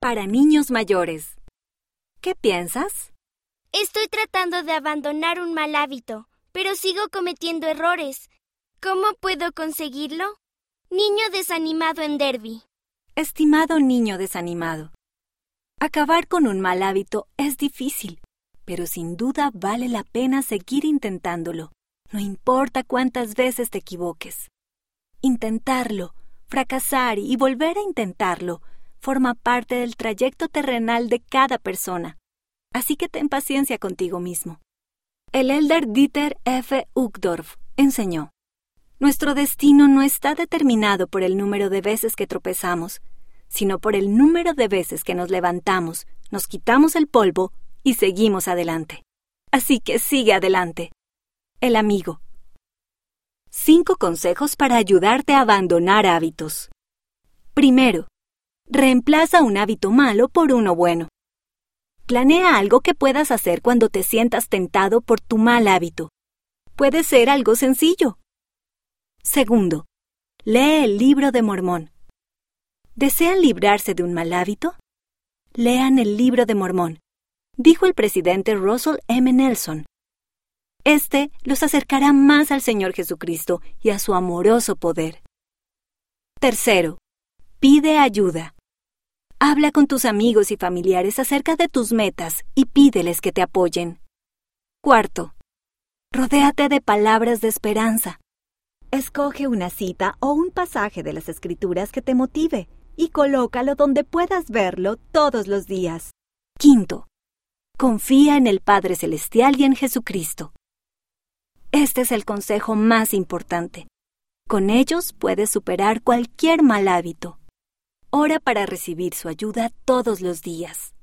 para niños mayores. ¿Qué piensas? Estoy tratando de abandonar un mal hábito, pero sigo cometiendo errores. ¿Cómo puedo conseguirlo? Niño desanimado en Derby. Estimado niño desanimado, acabar con un mal hábito es difícil, pero sin duda vale la pena seguir intentándolo, no importa cuántas veces te equivoques. Intentarlo, fracasar y volver a intentarlo forma parte del trayecto terrenal de cada persona. Así que ten paciencia contigo mismo. El elder Dieter F. Uchtdorf enseñó, Nuestro destino no está determinado por el número de veces que tropezamos, sino por el número de veces que nos levantamos, nos quitamos el polvo y seguimos adelante. Así que sigue adelante. El amigo. Cinco consejos para ayudarte a abandonar hábitos. Primero, reemplaza un hábito malo por uno bueno. Planea algo que puedas hacer cuando te sientas tentado por tu mal hábito. Puede ser algo sencillo. Segundo, lee el libro de Mormón. ¿Desean librarse de un mal hábito? Lean el libro de Mormón, dijo el presidente Russell M. Nelson. Este los acercará más al Señor Jesucristo y a su amoroso poder. Tercero, pide ayuda. Habla con tus amigos y familiares acerca de tus metas y pídeles que te apoyen. Cuarto, rodéate de palabras de esperanza. Escoge una cita o un pasaje de las Escrituras que te motive y colócalo donde puedas verlo todos los días. Quinto, confía en el Padre Celestial y en Jesucristo. Este es el consejo más importante. Con ellos puedes superar cualquier mal hábito. Ora para recibir su ayuda todos los días.